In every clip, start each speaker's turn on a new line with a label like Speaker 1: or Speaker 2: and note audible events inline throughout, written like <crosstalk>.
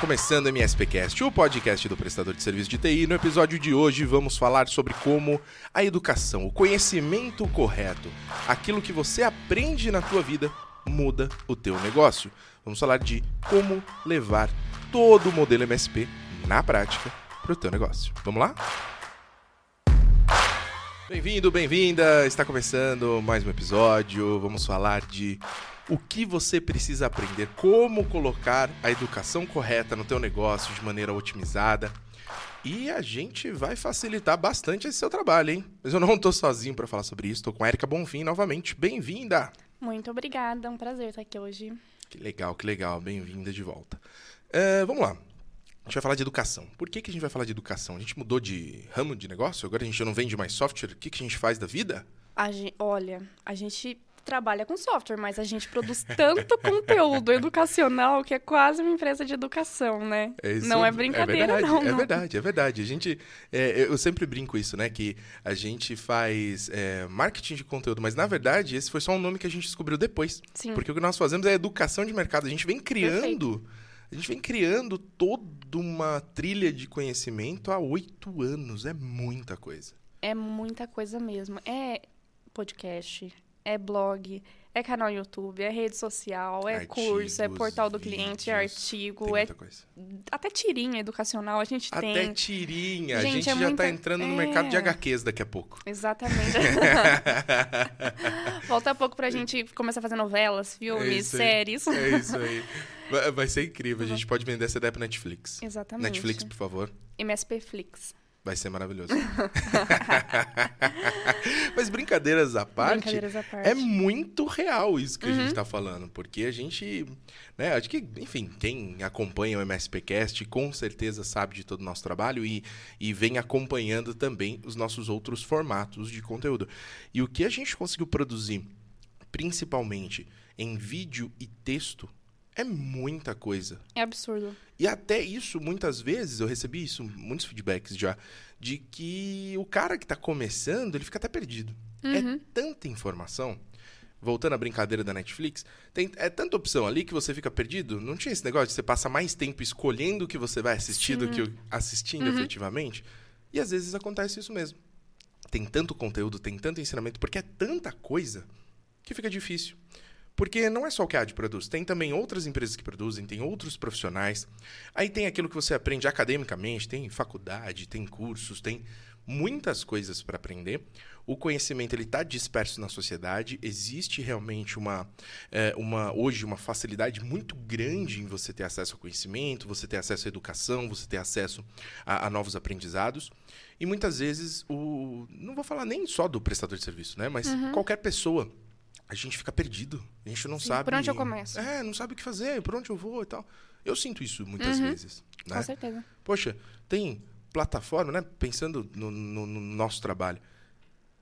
Speaker 1: começando o MSPcast, o podcast do prestador de serviço de TI. No episódio de hoje vamos falar sobre como a educação, o conhecimento correto, aquilo que você aprende na tua vida muda o teu negócio. Vamos falar de como levar todo o modelo MSP na prática para o teu negócio. Vamos lá? Bem-vindo, bem-vinda. Está começando mais um episódio. Vamos falar de o que você precisa aprender, como colocar a educação correta no teu negócio de maneira otimizada. E a gente vai facilitar bastante esse seu trabalho, hein? Mas eu não estou sozinho para falar sobre isso, estou com a Erika Bonfim novamente. Bem-vinda!
Speaker 2: Muito obrigada, é um prazer estar aqui hoje.
Speaker 1: Que legal, que legal, bem-vinda de volta. Uh, vamos lá, a gente vai falar de educação. Por que, que a gente vai falar de educação? A gente mudou de ramo de negócio? Agora a gente não vende mais software? O que, que a gente faz da vida?
Speaker 2: A gente, olha, a gente trabalha com software, mas a gente produz tanto <laughs> conteúdo educacional que é quase uma empresa de educação, né? É não é brincadeira,
Speaker 1: é verdade,
Speaker 2: não,
Speaker 1: É
Speaker 2: não.
Speaker 1: verdade, é verdade. A gente, é, eu sempre brinco isso, né? Que a gente faz é, marketing de conteúdo, mas na verdade esse foi só um nome que a gente descobriu depois.
Speaker 2: Sim.
Speaker 1: Porque o que nós fazemos é educação de mercado. A gente vem criando... Perfeito. A gente vem criando toda uma trilha de conhecimento há oito anos. É muita coisa.
Speaker 2: É muita coisa mesmo. É podcast, é blog, é canal YouTube, é rede social, é Artigos, curso, é portal do vídeos, cliente, é artigo, é coisa. até tirinha educacional a gente
Speaker 1: até
Speaker 2: tem.
Speaker 1: Até tirinha, gente, a gente é já está muita... entrando no é... mercado de HQs daqui a pouco.
Speaker 2: Exatamente. <laughs> Falta pouco para a gente começar a fazer novelas, filmes,
Speaker 1: é
Speaker 2: séries.
Speaker 1: É isso aí. Vai ser incrível, a gente pode vender essa ideia para Netflix.
Speaker 2: Exatamente.
Speaker 1: Netflix, por favor.
Speaker 2: MSP Flix.
Speaker 1: Vai ser maravilhoso. <laughs> Mas brincadeiras à, parte,
Speaker 2: brincadeiras à parte,
Speaker 1: é muito real isso que uhum. a gente está falando. Porque a gente, né, acho que, enfim, quem acompanha o MSPcast com certeza sabe de todo o nosso trabalho e, e vem acompanhando também os nossos outros formatos de conteúdo. E o que a gente conseguiu produzir, principalmente em vídeo e texto, é muita coisa.
Speaker 2: É absurdo.
Speaker 1: E até isso, muitas vezes, eu recebi isso, muitos feedbacks já, de que o cara que está começando, ele fica até perdido. É uhum. É tanta informação. Voltando à brincadeira da Netflix, tem, é tanta opção ali que você fica perdido. Não tinha esse negócio de você passar mais tempo escolhendo o que você vai assistir Sim. do que assistindo uhum. efetivamente. E às vezes acontece isso mesmo. Tem tanto conteúdo, tem tanto ensinamento, porque é tanta coisa que fica difícil. Porque não é só o que a AD produz, tem também outras empresas que produzem, tem outros profissionais. Aí tem aquilo que você aprende academicamente, tem faculdade, tem cursos, tem muitas coisas para aprender. O conhecimento ele está disperso na sociedade. Existe realmente uma, é, uma hoje uma facilidade muito grande em você ter acesso ao conhecimento, você ter acesso à educação, você ter acesso a, a novos aprendizados. E muitas vezes o não vou falar nem só do prestador de serviço, né? Mas uhum. qualquer pessoa a gente fica perdido. A gente não
Speaker 2: Sim,
Speaker 1: sabe.
Speaker 2: Por onde eu começo?
Speaker 1: É, não sabe o que fazer, por onde eu vou e tal. Eu sinto isso muitas
Speaker 2: uhum.
Speaker 1: vezes. Né?
Speaker 2: Com certeza.
Speaker 1: Poxa, tem plataforma, né? Pensando no, no, no, nosso trabalho.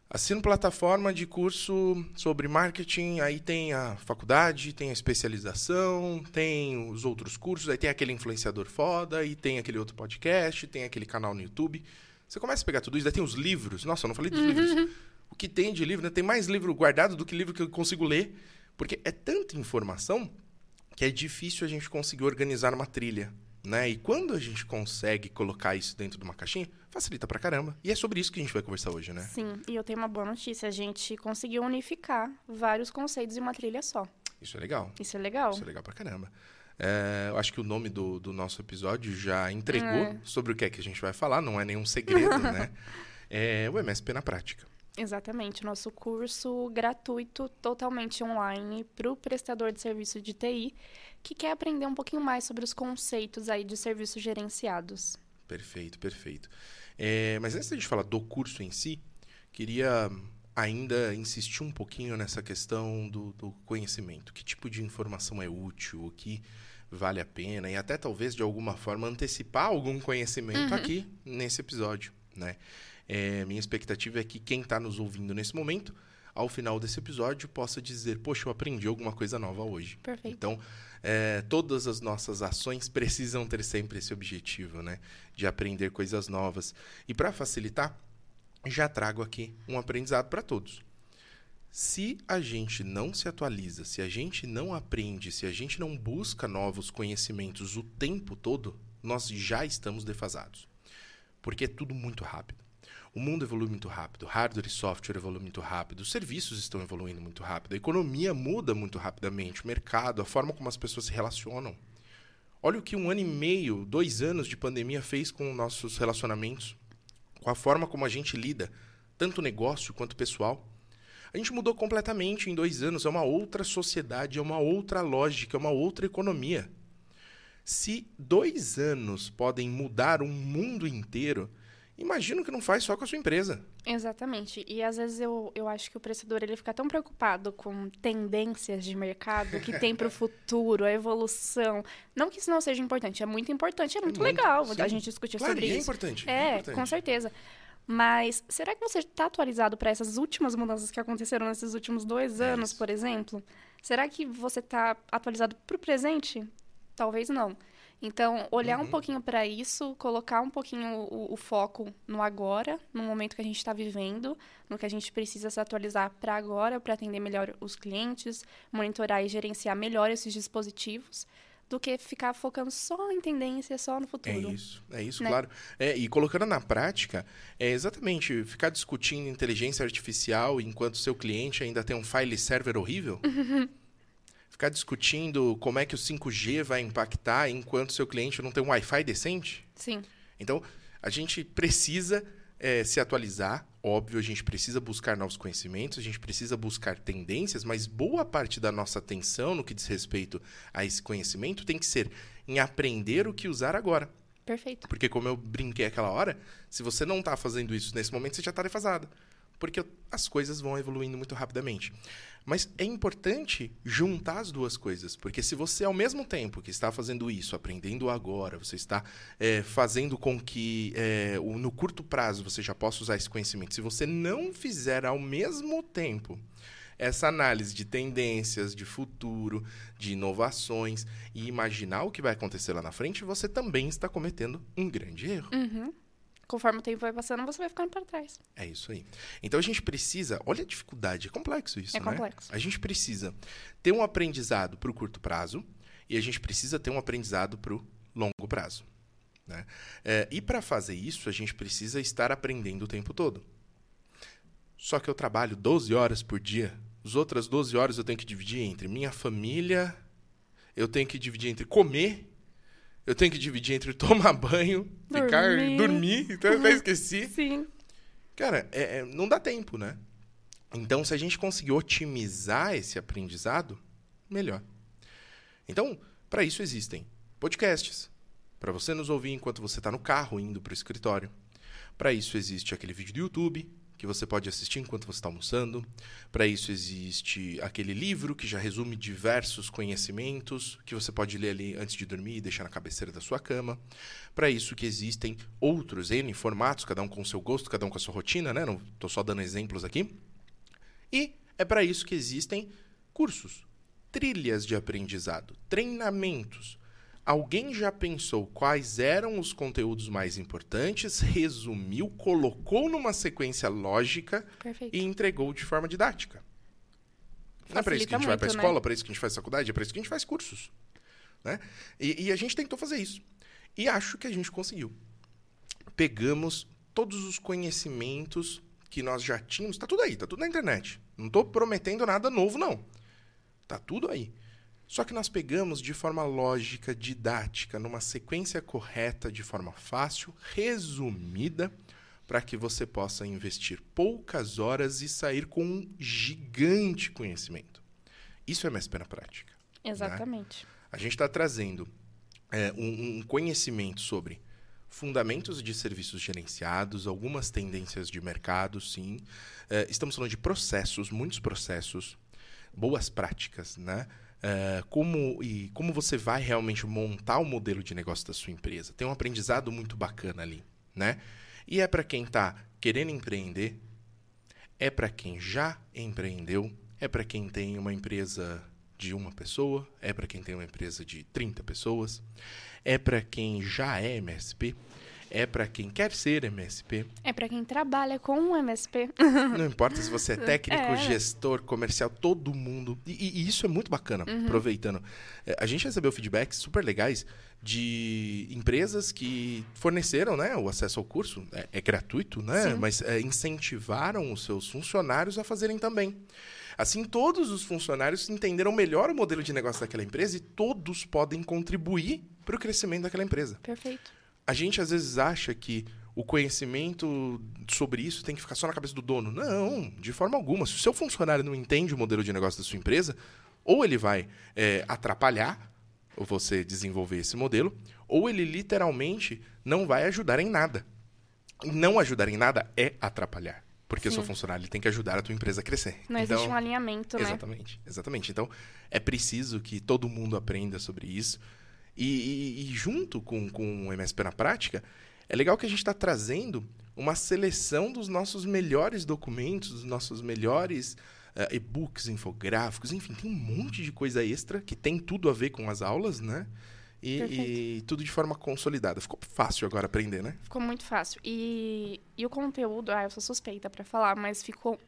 Speaker 1: Assino plataforma de curso sobre marketing, aí tem a faculdade, tem a especialização, tem os outros cursos, aí tem aquele influenciador foda, aí tem aquele outro podcast, tem aquele canal no YouTube. Você começa a pegar tudo isso, aí tem os livros. Nossa, eu não falei dos uhum. livros o que tem de livro, né? Tem mais livro guardado do que livro que eu consigo ler, porque é tanta informação que é difícil a gente conseguir organizar uma trilha, né? E quando a gente consegue colocar isso dentro de uma caixinha, facilita pra caramba. E é sobre isso que a gente vai conversar hoje, né?
Speaker 2: Sim, e eu tenho uma boa notícia, a gente conseguiu unificar vários conceitos em uma trilha só.
Speaker 1: Isso é legal.
Speaker 2: Isso é legal.
Speaker 1: Isso é legal pra caramba. É, eu acho que o nome do, do nosso episódio já entregou é. sobre o que é que a gente vai falar, não é nenhum segredo, <laughs> né? É o MSP na prática.
Speaker 2: Exatamente, nosso curso gratuito, totalmente online, para o prestador de serviço de TI, que quer aprender um pouquinho mais sobre os conceitos aí de serviços gerenciados.
Speaker 1: Perfeito, perfeito. É, mas antes de a gente falar do curso em si, queria ainda insistir um pouquinho nessa questão do, do conhecimento. Que tipo de informação é útil, o que vale a pena, e até talvez de alguma forma antecipar algum conhecimento uhum. aqui nesse episódio, né? É, minha expectativa é que quem está nos ouvindo nesse momento, ao final desse episódio, possa dizer: Poxa, eu aprendi alguma coisa nova hoje.
Speaker 2: Perfeito.
Speaker 1: Então, é, todas as nossas ações precisam ter sempre esse objetivo, né? De aprender coisas novas. E para facilitar, já trago aqui um aprendizado para todos. Se a gente não se atualiza, se a gente não aprende, se a gente não busca novos conhecimentos o tempo todo, nós já estamos defasados. Porque é tudo muito rápido. O mundo evolui muito rápido, hardware e software evoluem muito rápido, os serviços estão evoluindo muito rápido, a economia muda muito rapidamente, o mercado, a forma como as pessoas se relacionam. Olha o que um ano e meio, dois anos de pandemia fez com nossos relacionamentos, com a forma como a gente lida, tanto negócio quanto pessoal. A gente mudou completamente em dois anos, é uma outra sociedade, é uma outra lógica, é uma outra economia. Se dois anos podem mudar um mundo inteiro, imagino que não faz só com a sua empresa.
Speaker 2: Exatamente. E às vezes eu, eu acho que o prestador ele fica tão preocupado com tendências de mercado que tem para o <laughs> futuro, a evolução. Não que isso não seja importante, é muito importante, é muito, é muito legal sim. a gente discutir
Speaker 1: claro,
Speaker 2: sobre
Speaker 1: é
Speaker 2: isso.
Speaker 1: Importante,
Speaker 2: é,
Speaker 1: é importante.
Speaker 2: com certeza. Mas será que você está atualizado para essas últimas mudanças que aconteceram nesses últimos dois é anos, por exemplo? Será que você está atualizado para o presente? Talvez não. Então, olhar uhum. um pouquinho para isso, colocar um pouquinho o, o, foco no agora, no momento que a gente está vivendo, no que a gente precisa se atualizar para agora, para atender melhor os clientes, monitorar e gerenciar melhor esses dispositivos, do que ficar focando só em tendência, só no futuro.
Speaker 1: É isso, é isso, né? claro. É, e colocando na prática, é exatamente ficar discutindo inteligência artificial enquanto seu cliente ainda tem um file server horrível. <laughs> ficar discutindo como é que o 5G vai impactar enquanto seu cliente não tem um Wi-Fi decente?
Speaker 2: Sim.
Speaker 1: Então, a gente precisa é, se atualizar, óbvio, a gente precisa buscar novos conhecimentos, a gente precisa buscar tendências, mas boa parte da nossa atenção no que diz respeito a esse conhecimento tem que ser em aprender o que usar agora.
Speaker 2: Perfeito.
Speaker 1: Porque, como eu brinquei aquela hora, se você não está fazendo isso nesse momento, você já está defasado. Porque as coisas vão evoluindo muito rapidamente. Mas é importante juntar as duas coisas, porque se você, ao mesmo tempo que está fazendo isso, aprendendo agora, você está é, fazendo com que é, no curto prazo você já possa usar esse conhecimento, se você não fizer ao mesmo tempo essa análise de tendências, de futuro, de inovações e imaginar o que vai acontecer lá na frente, você também está cometendo um grande erro.
Speaker 2: Uhum conforme o tempo vai passando, você vai ficando para trás.
Speaker 1: É isso aí. Então a gente precisa, olha a dificuldade, é complexo isso,
Speaker 2: é
Speaker 1: né?
Speaker 2: complexo.
Speaker 1: A gente precisa ter um aprendizado para o curto prazo e a gente precisa ter um aprendizado para o longo prazo. Né? É, e para fazer isso, a gente precisa estar aprendendo o tempo todo. Só que eu trabalho 12 horas por dia. As outras 12 horas eu tenho que dividir entre minha família, eu tenho que dividir entre comer eu tenho que dividir entre tomar <laughs> banho, dormir. ficar, dormir, então eu até esqueci. <laughs>
Speaker 2: Sim.
Speaker 1: Cara, é, é, não dá tempo, né? Então, se a gente conseguir otimizar esse aprendizado, melhor. Então, para isso existem podcasts, para você nos ouvir enquanto você está no carro indo para o escritório. Para isso existe aquele vídeo do YouTube que você pode assistir enquanto você está almoçando. Para isso existe aquele livro que já resume diversos conhecimentos que você pode ler ali antes de dormir e deixar na cabeceira da sua cama. Para isso que existem outros N formatos, cada um com seu gosto, cada um com a sua rotina, né? Não estou só dando exemplos aqui. E é para isso que existem cursos, trilhas de aprendizado, treinamentos Alguém já pensou quais eram os conteúdos mais importantes, resumiu, colocou numa sequência lógica
Speaker 2: Perfeito.
Speaker 1: e entregou de forma didática. Facilita Não é para isso que a gente muito, vai para a escola, né? para isso que a gente faz faculdade, é para isso que a gente faz cursos. Né? E, e a gente tentou fazer isso. E acho que a gente conseguiu. Pegamos todos os conhecimentos que nós já tínhamos, está tudo aí, está tudo na internet. Não estou prometendo nada novo, não. Está tudo aí. Só que nós pegamos de forma lógica, didática, numa sequência correta, de forma fácil, resumida, para que você possa investir poucas horas e sair com um gigante conhecimento. Isso é MSP na prática.
Speaker 2: Né? Exatamente.
Speaker 1: Né? A gente está trazendo é, um, um conhecimento sobre fundamentos de serviços gerenciados, algumas tendências de mercado, sim. É, estamos falando de processos, muitos processos, boas práticas, né? Uh, como, e como você vai realmente montar o modelo de negócio da sua empresa. Tem um aprendizado muito bacana ali, né? E é para quem está querendo empreender, é para quem já empreendeu, é para quem tem uma empresa de uma pessoa, é para quem tem uma empresa de 30 pessoas, é para quem já é MSP, é para quem quer ser MSP.
Speaker 2: É para quem trabalha com um MSP.
Speaker 1: Não importa se você é <laughs> técnico, é. gestor, comercial, todo mundo. E, e isso é muito bacana, uhum. aproveitando. É, a gente recebeu feedbacks super legais de empresas que forneceram né, o acesso ao curso. É, é gratuito, né? Sim. Mas é, incentivaram os seus funcionários a fazerem também. Assim, todos os funcionários entenderam melhor o modelo de negócio daquela empresa e todos podem contribuir para o crescimento daquela empresa.
Speaker 2: Perfeito
Speaker 1: a gente às vezes acha que o conhecimento sobre isso tem que ficar só na cabeça do dono. Não, de forma alguma. Se o seu funcionário não entende o modelo de negócio da sua empresa, ou ele vai é, atrapalhar você desenvolver esse modelo, ou ele literalmente não vai ajudar em nada. Não ajudar em nada é atrapalhar. Porque o seu funcionário tem que ajudar a tua empresa a crescer.
Speaker 2: Não então, existe um alinhamento,
Speaker 1: né? Exatamente, exatamente. Então, é preciso que todo mundo aprenda sobre isso. E, e, e junto com, com o MSP na prática, é legal que a gente está trazendo uma seleção dos nossos melhores documentos, dos nossos melhores uh, e-books, infográficos, enfim, tem um monte de coisa extra que tem tudo a ver com as aulas, né? E, e, tudo de forma consolidada. Ficou fácil agora aprender, né?
Speaker 2: Ficou muito fácil. E, e o conteúdo, ah, eu sou suspeita para falar, mas ficou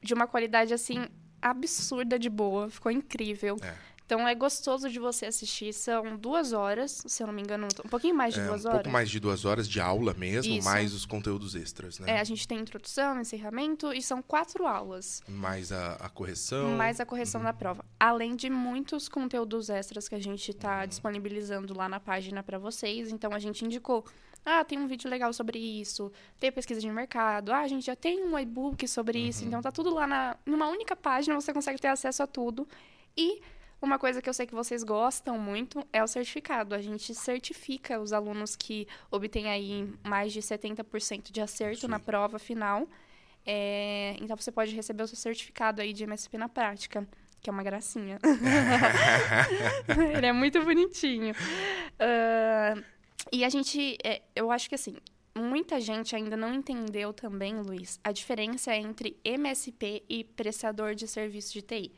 Speaker 2: de uma qualidade assim absurda de boa. Ficou incrível. É. Então é gostoso de você assistir. São duas horas, se eu não me engano, um pouquinho mais de
Speaker 1: é,
Speaker 2: duas
Speaker 1: um
Speaker 2: horas.
Speaker 1: Um pouco mais de duas horas de aula mesmo, Isso. mais os conteúdos extras, né?
Speaker 2: É, a gente tem introdução, encerramento e são quatro aulas.
Speaker 1: Mais a, a correção.
Speaker 2: Mais a correção uhum. da prova. Além de muitos conteúdos extras que a gente está uhum. disponibilizando lá na página para vocês. Então a gente indicou. Ah, tem um vídeo legal sobre isso. Tem pesquisa de mercado. Ah, a gente já tem um e-book sobre uhum. isso. Então tá tudo lá na, numa única página, você consegue ter acesso a tudo. E uma coisa que eu sei que vocês gostam muito é o certificado. A gente certifica os alunos que obtêm aí mais de 70% de acerto Sim. na prova final. É, então você pode receber o seu certificado aí de MSP na prática, que é uma gracinha. <laughs> Ele é muito bonitinho. Uh, e a gente, é, eu acho que assim, muita gente ainda não entendeu também, Luiz, a diferença entre MSP e prestador de serviço de TI.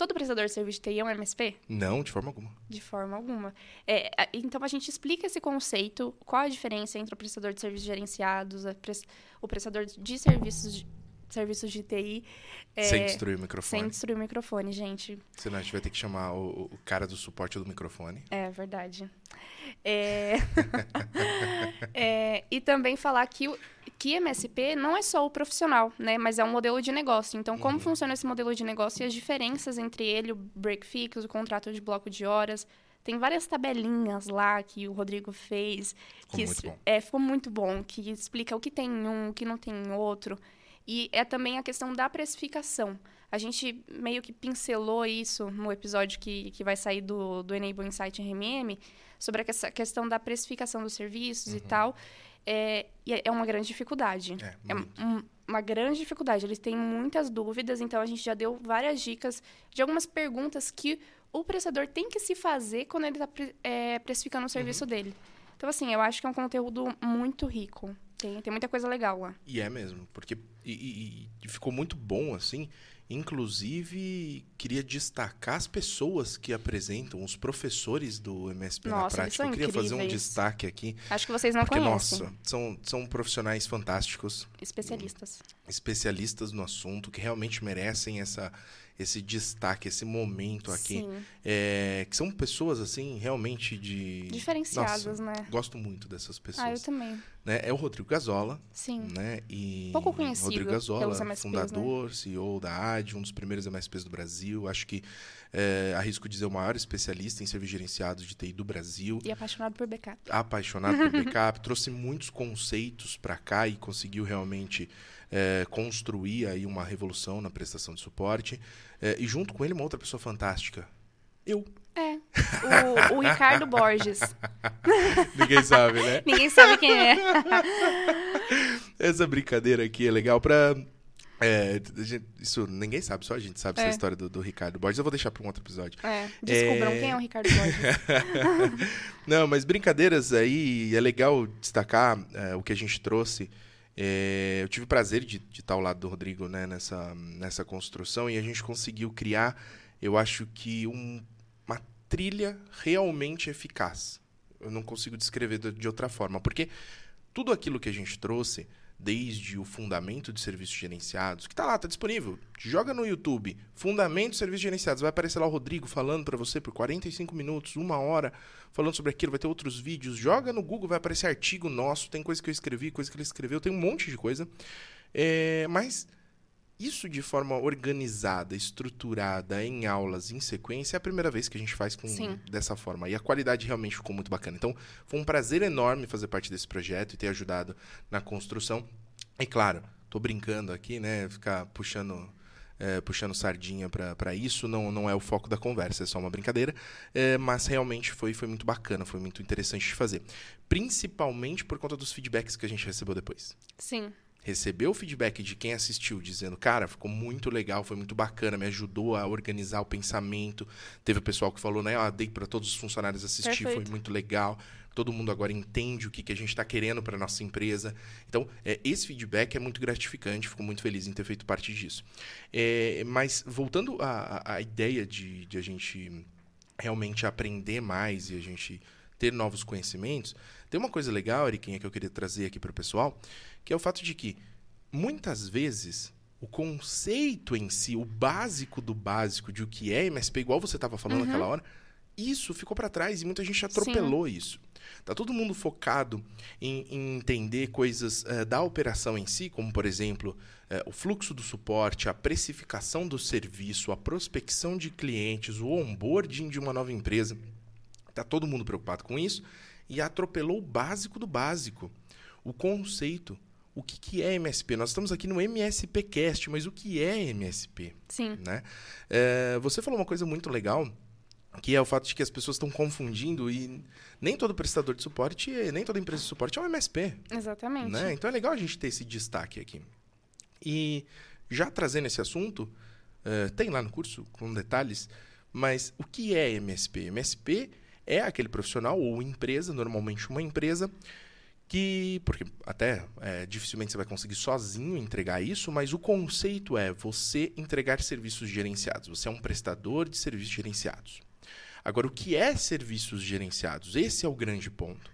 Speaker 2: Todo prestador de serviço de TI é um MSP?
Speaker 1: Não, de forma alguma.
Speaker 2: De forma alguma. É, então, a gente explica esse conceito, qual a diferença entre o prestador de serviços gerenciados, o prestador de serviços de, serviços de TI.
Speaker 1: É, sem destruir o microfone.
Speaker 2: Sem destruir o microfone, gente.
Speaker 1: Senão a gente vai ter que chamar o, o cara do suporte do microfone.
Speaker 2: É verdade. É... <laughs> é... E também falar que o que MSP não é só o profissional, né? Mas é um modelo de negócio. Então, como uhum. funciona esse modelo de negócio e as diferenças entre ele, o break fix, o contrato de bloco de horas. Tem várias tabelinhas lá que o Rodrigo fez.
Speaker 1: Ficou que muito bom.
Speaker 2: É, ficou muito bom, que explica o que tem em um, o que não tem em outro. E é também a questão da precificação. A gente meio que pincelou isso no episódio que, que vai sair do, do Enable Insight RMM, sobre a questão da precificação dos serviços uhum. e tal. É, é uma grande dificuldade.
Speaker 1: É, é
Speaker 2: um, uma grande dificuldade. Eles têm muitas dúvidas, então a gente já deu várias dicas de algumas perguntas que o prestador tem que se fazer quando ele está é, precificando o serviço uhum. dele. Então, assim, eu acho que é um conteúdo muito rico. Tem, tem muita coisa legal lá.
Speaker 1: E é mesmo, porque e, e, e ficou muito bom, assim. Inclusive, queria destacar as pessoas que apresentam, os professores do MSP
Speaker 2: nossa,
Speaker 1: na prática.
Speaker 2: Eu
Speaker 1: queria fazer um destaque aqui.
Speaker 2: Acho que vocês não
Speaker 1: porque,
Speaker 2: conhecem.
Speaker 1: Nossa, são, são profissionais fantásticos.
Speaker 2: Especialistas.
Speaker 1: Especialistas no assunto, que realmente merecem essa, esse destaque, esse momento aqui. É, que são pessoas, assim, realmente de...
Speaker 2: Diferenciadas,
Speaker 1: Nossa,
Speaker 2: né?
Speaker 1: Gosto muito dessas pessoas.
Speaker 2: Ah, eu também.
Speaker 1: Né? É o Rodrigo Gazola.
Speaker 2: Sim.
Speaker 1: Né? E
Speaker 2: Pouco conhecido
Speaker 1: Rodrigo Gazola,
Speaker 2: MSPs,
Speaker 1: fundador,
Speaker 2: né?
Speaker 1: CEO da AD, um dos primeiros MSPs do Brasil. Acho que, é, arrisco dizer, o maior especialista em serviços gerenciados de TI do Brasil.
Speaker 2: E apaixonado por backup.
Speaker 1: Apaixonado por backup. <laughs> trouxe muitos conceitos para cá e conseguiu realmente é, construir aí uma revolução na prestação de suporte. É, e junto com ele, uma outra pessoa fantástica. Eu.
Speaker 2: É. O, o Ricardo Borges. <laughs>
Speaker 1: Ninguém sabe, né?
Speaker 2: Ninguém sabe quem é. <laughs>
Speaker 1: Essa brincadeira aqui é legal pra. É, isso ninguém sabe, só a gente sabe é. essa história do, do, Ricardo Borges. Eu vou deixar para um outro episódio.
Speaker 2: É, descubram é... quem é o Ricardo Borges. <laughs>
Speaker 1: Não, mas brincadeiras aí, é legal destacar é, o que a gente trouxe é, eu tive o prazer de, de, estar ao lado do Rodrigo né, nessa, nessa construção e a gente conseguiu criar, eu acho que um, uma trilha realmente eficaz. Eu não consigo descrever de outra forma. Porque tudo aquilo que a gente trouxe, desde o fundamento de serviços gerenciados, que está lá, está disponível. Joga no YouTube, fundamento de serviços gerenciados. Vai aparecer lá o Rodrigo falando para você por 45 minutos, uma hora, falando sobre aquilo. Vai ter outros vídeos. Joga no Google, vai aparecer artigo nosso. Tem coisa que eu escrevi, coisa que ele escreveu. Tem um monte de coisa. É, mas isso de forma organizada, estruturada, em aulas, em sequência, é a primeira vez que a gente faz com, dessa forma. E a qualidade realmente ficou muito bacana. Então, foi um prazer enorme fazer parte desse projeto e ter ajudado na construção. E claro, tô brincando aqui, né? Ficar puxando. É, puxando sardinha para isso, não, não é o foco da conversa, é só uma brincadeira. É, mas realmente foi, foi muito bacana, foi muito interessante de fazer. Principalmente por conta dos feedbacks que a gente recebeu depois.
Speaker 2: Sim
Speaker 1: recebeu o feedback de quem assistiu, dizendo, cara, ficou muito legal, foi muito bacana, me ajudou a organizar o pensamento. Teve o pessoal que falou, né, ah, dei para todos os funcionários assistir, Perfeito. foi muito legal. Todo mundo agora entende o que, que a gente está querendo para nossa empresa. Então, é, esse feedback é muito gratificante, fico muito feliz em ter feito parte disso. É, mas, voltando à, à ideia de, de a gente realmente aprender mais e a gente ter novos conhecimentos, tem uma coisa legal, Eriquinha, que eu queria trazer aqui para o pessoal, que é o fato de que muitas vezes o conceito em si, o básico do básico de o que é MSP, igual você estava falando uhum. naquela hora, isso ficou para trás e muita gente atropelou Sim. isso. Tá todo mundo focado em, em entender coisas uh, da operação em si, como por exemplo uh, o fluxo do suporte, a precificação do serviço, a prospecção de clientes, o onboarding de uma nova empresa. Tá todo mundo preocupado com isso e atropelou o básico do básico, o conceito. O que, que é MSP? Nós estamos aqui no MSP Cast, mas o que é MSP?
Speaker 2: Sim.
Speaker 1: Né? É, você falou uma coisa muito legal, que é o fato de que as pessoas estão confundindo e nem todo prestador de suporte, nem toda empresa de suporte é um MSP.
Speaker 2: Exatamente.
Speaker 1: Né? Então é legal a gente ter esse destaque aqui. E já trazendo esse assunto, uh, tem lá no curso com detalhes, mas o que é MSP? MSP é aquele profissional ou empresa, normalmente uma empresa, que. Porque até é, dificilmente você vai conseguir sozinho entregar isso, mas o conceito é você entregar serviços gerenciados. Você é um prestador de serviços gerenciados. Agora, o que é serviços gerenciados? Esse é o grande ponto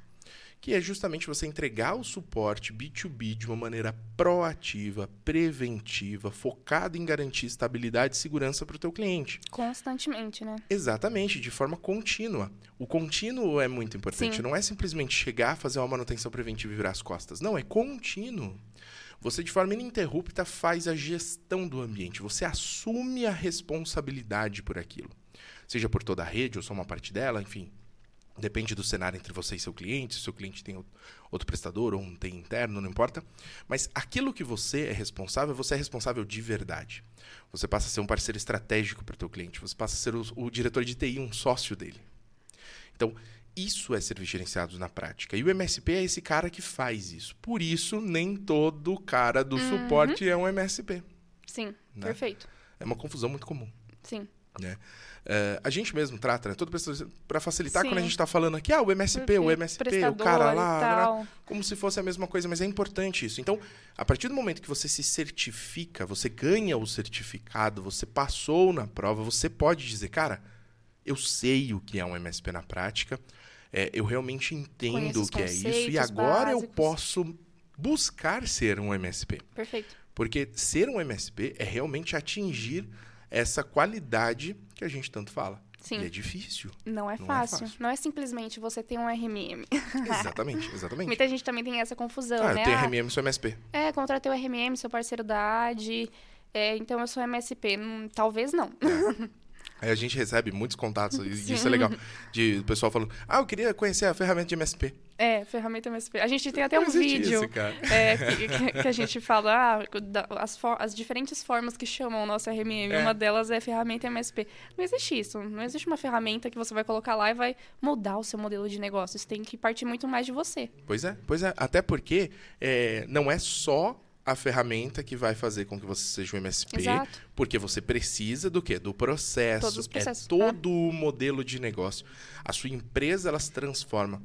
Speaker 1: que é justamente você entregar o suporte B2B de uma maneira proativa, preventiva, focado em garantir estabilidade e segurança para o teu cliente.
Speaker 2: Constantemente, né?
Speaker 1: Exatamente, de forma contínua. O contínuo é muito importante. Sim. Não é simplesmente chegar, fazer uma manutenção preventiva e virar as costas. Não, é contínuo. Você, de forma ininterrupta, faz a gestão do ambiente. Você assume a responsabilidade por aquilo. Seja por toda a rede ou só uma parte dela, enfim, Depende do cenário entre você e seu cliente, se o seu cliente tem outro prestador ou um tem interno, não importa. Mas aquilo que você é responsável, você é responsável de verdade. Você passa a ser um parceiro estratégico para o teu cliente, você passa a ser o, o, diretor de TI, um sócio dele. Então, isso é serviço gerenciado na prática. E o MSP é esse cara que faz isso. Por isso, nem todo cara do uhum. suporte é um MSP.
Speaker 2: Sim, né? perfeito.
Speaker 1: É uma confusão muito comum.
Speaker 2: Sim.
Speaker 1: Né? Uh, a gente mesmo trata, né? Todo para facilitar Sim. quando a gente está falando aqui, ah, o MSP, o MSP, o cara lá, como se fosse a mesma coisa, mas é importante isso. Então, a partir do momento que você se certifica, você ganha o certificado, você passou na prova, você pode dizer, cara, eu sei o que é um MSP na prática, é, eu realmente entendo o que é isso e agora básicos. eu posso buscar ser um MSP.
Speaker 2: Perfeito.
Speaker 1: Porque ser um MSP é realmente atingir essa qualidade que a gente tanto fala.
Speaker 2: Sim.
Speaker 1: E é difícil.
Speaker 2: Não é, não fácil. é fácil. Não é simplesmente você ter um RMM. <laughs>
Speaker 1: exatamente, exatamente.
Speaker 2: Muita gente também tem essa confusão, ah,
Speaker 1: né? eu tenho RMM, sou MSP.
Speaker 2: É, contratei o RMM, sou parceiro da AD, é, então eu sou MSP. Hum, talvez não.
Speaker 1: É. <laughs> Aí a gente recebe muitos contatos, e isso é legal. De pessoal falando, ah, eu queria conhecer a ferramenta de MSP.
Speaker 2: É, ferramenta MSP. A gente tem até um vídeo isso, é, que, que, a gente fala ah, as, as diferentes formas que chamam o nosso RMM. É. Uma delas é ferramenta MSP. Não existe isso. Não existe uma ferramenta que você vai colocar lá e vai mudar o seu modelo de negócio. Isso tem que partir muito mais de você.
Speaker 1: Pois é, pois é. Até porque é, não é só a ferramenta que vai fazer com que você seja um MSP,
Speaker 2: Exato.
Speaker 1: porque você precisa do quê? Do processo,
Speaker 2: Todos os processos,
Speaker 1: é todo o modelo de negócio. A sua empresa ela se transforma.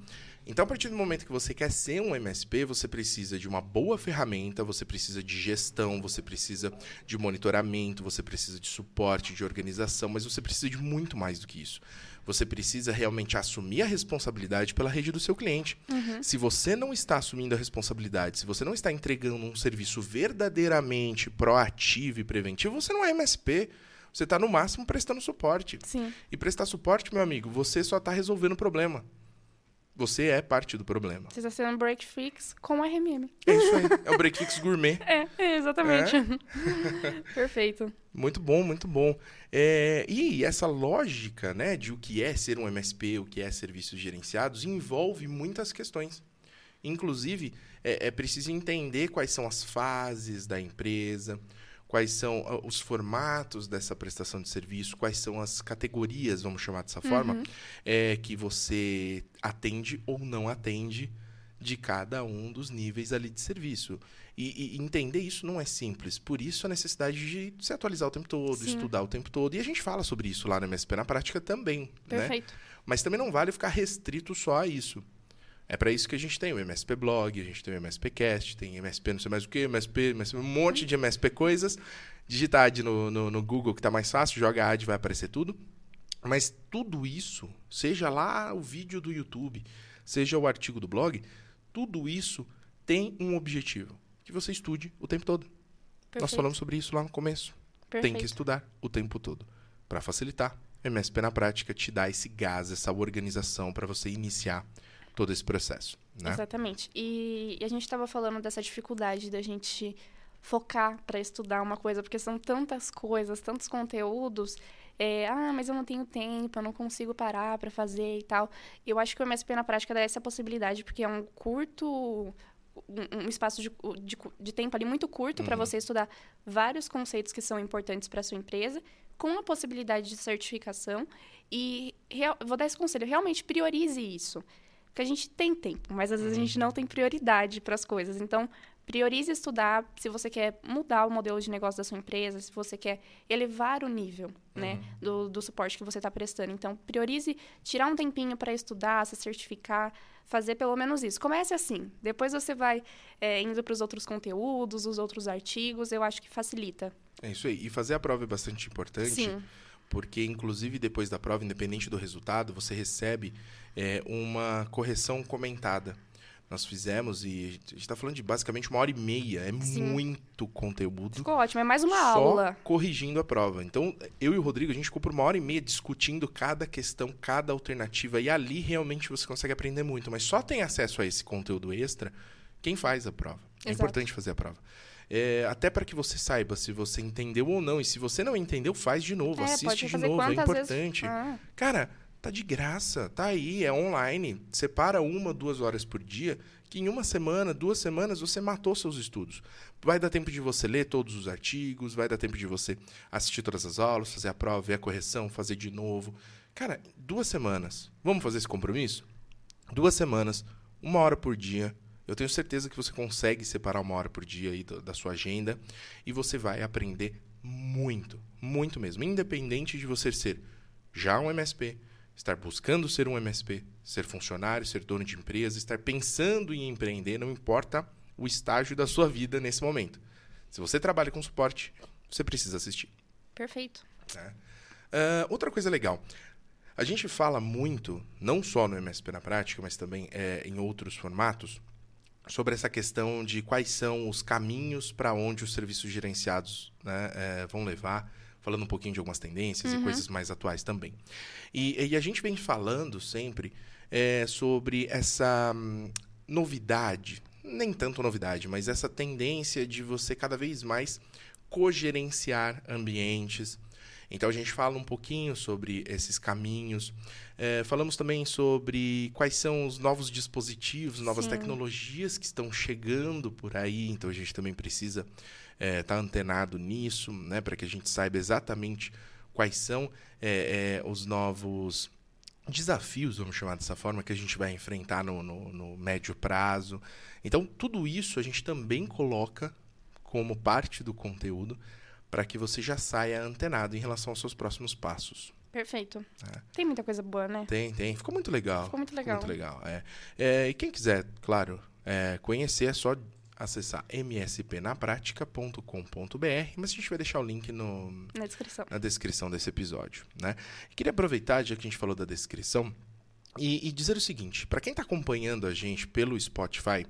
Speaker 1: Então, a partir do momento que você quer ser um MSP, você precisa de uma boa ferramenta, você precisa de gestão, você precisa de monitoramento, você precisa de suporte, de organização, mas você precisa de muito mais do que isso. Você precisa realmente assumir a responsabilidade pela rede do seu cliente. Uhum. Se você não está assumindo a responsabilidade, se você não está entregando um serviço verdadeiramente proativo e preventivo, você não é MSP. Você está, no máximo, prestando suporte.
Speaker 2: Sim.
Speaker 1: E prestar suporte, meu amigo, você só está resolvendo o problema. Você é parte do problema.
Speaker 2: Você está sendo um break fix com RMM.
Speaker 1: É isso aí. É o break fix gourmet. <laughs>
Speaker 2: É, é exatamente. É? <laughs> Perfeito.
Speaker 1: Muito bom, muito bom. É, e essa lógica né, de o que é ser um MSP, o que é serviços gerenciados, envolve muitas questões. Inclusive, é, é preciso entender quais são as fases da empresa, quais são ah, os formatos dessa prestação de serviço, quais são as categorias, vamos chamar dessa forma, uhum. é, que você atende ou não atende de cada um dos níveis ali de serviço. E, e, entender isso não é simples. Por isso a necessidade de se atualizar o tempo todo, Sim. estudar o tempo todo. E a gente fala sobre isso lá na MSP na prática também.
Speaker 2: Né? Perfeito.
Speaker 1: Né? Mas também não vale ficar restrito só a isso. É para isso que a gente tem o MSP Blog, a gente tem o MSP Cast, tem MSP não sei mais o que, MSP, MSP um monte de MSP coisas. Digitar ad no, no, no Google que está mais fácil, joga ad vai aparecer tudo. Mas tudo isso, seja lá o vídeo do YouTube, seja o artigo do blog, tudo isso tem um objetivo, que você estude o tempo todo. Perfeito. Nós falamos sobre isso lá no começo. Perfeito. Tem que estudar o tempo todo. Para facilitar, o MSP na prática te dá esse gás, essa organização para você iniciar todo esse processo. Né?
Speaker 2: Exatamente. E, e a gente estava falando dessa dificuldade da gente focar para estudar uma coisa, porque são tantas coisas, tantos conteúdos. É, ah, mas eu não tenho tempo, eu não consigo parar para fazer e tal. Eu acho que o MSP na prática dá essa possibilidade, porque é um curto um, espaço de, de, de, tempo ali muito curto uhum. para você estudar vários conceitos que são importantes para sua empresa, com a possibilidade de certificação. E real, vou dar esse conselho: realmente priorize isso. Porque a gente tem tempo, mas às vezes a gente não uhum. tem prioridade para as coisas. Então, priorize estudar se você quer mudar o modelo de negócio da sua empresa, se você quer elevar o nível né, uhum. do, do suporte que você está prestando. Então, priorize tirar um tempinho para estudar, se certificar, fazer pelo menos isso. Comece assim. Depois você vai é, indo para os outros conteúdos, os outros artigos. Eu acho que facilita.
Speaker 1: É isso aí. E fazer a prova é bastante importante.
Speaker 2: Sim
Speaker 1: porque inclusive depois da prova, independente do resultado, você recebe é, uma correção comentada. Nós fizemos e a gente está falando de basicamente uma hora e meia. É Sim. muito conteúdo.
Speaker 2: Ficou ótimo, é mais uma
Speaker 1: só
Speaker 2: aula.
Speaker 1: corrigindo a prova. Então, eu e o Rodrigo, a gente ficou por uma hora e meia discutindo cada questão, cada alternativa. E ali realmente você consegue aprender muito. Mas só tem acesso a esse conteúdo extra quem faz a prova. É importante fazer a prova. É, até para que você saiba se você entendeu ou não. E se você não entendeu, faz de novo, é, assiste de novo, é importante. Vezes... Ah. Cara, tá de graça, tá aí, é online. Separa uma, duas horas por dia, que em uma semana, duas semanas, você matou seus estudos. Vai dar tempo de você ler todos os artigos, vai dar tempo de você assistir todas as aulas, fazer a prova, ver a correção, fazer de novo. Cara, duas semanas. Vamos fazer esse compromisso? Duas semanas, uma hora por dia eu tenho certeza que você consegue separar uma hora por dia aí da sua agenda e você vai aprender muito, muito mesmo. Independente de você ser já um MSP, estar buscando ser um MSP, ser funcionário, ser dono de empresa, estar pensando em empreender, não importa o estágio da sua vida nesse momento. Se você trabalha com suporte, você precisa assistir.
Speaker 2: Perfeito.
Speaker 1: Uh, outra coisa legal. A gente fala muito, não só no MSP na prática, mas também é, em outros formatos, sobre essa questão de quais são os caminhos para onde os serviços gerenciados né, é, vão levar, falando um pouquinho de algumas tendências uhum. e coisas mais atuais também. E, e, a gente vem falando sempre é, sobre essa hum, novidade, nem tanto novidade, mas essa tendência de você cada vez mais cogerenciar ambientes, então a gente fala um pouquinho sobre esses caminhos. É, falamos também sobre quais são os novos dispositivos, novas Sim. tecnologias que estão chegando por aí. Então a gente também precisa estar é, tá antenado nisso, né, para que a gente saiba exatamente quais são é, é, os novos desafios, vamos chamar dessa forma, que a gente vai enfrentar no, no, no médio prazo. Então, tudo isso a gente também coloca como parte do conteúdo para que você já saia antenado em relação aos seus próximos passos.
Speaker 2: Perfeito. É. Tem muita coisa boa, né?
Speaker 1: Tem, tem. Ficou muito legal.
Speaker 2: Ficou muito legal.
Speaker 1: Ficou muito legal, é. é e quem quiser, claro, é, conhecer, é só acessar mspnapratica.com.br, mas a gente vai deixar o link no,
Speaker 2: na, descrição.
Speaker 1: na descrição desse episódio. Né? E queria aproveitar, já que a gente falou da descrição, e, e dizer o seguinte: para quem está acompanhando a gente pelo Spotify,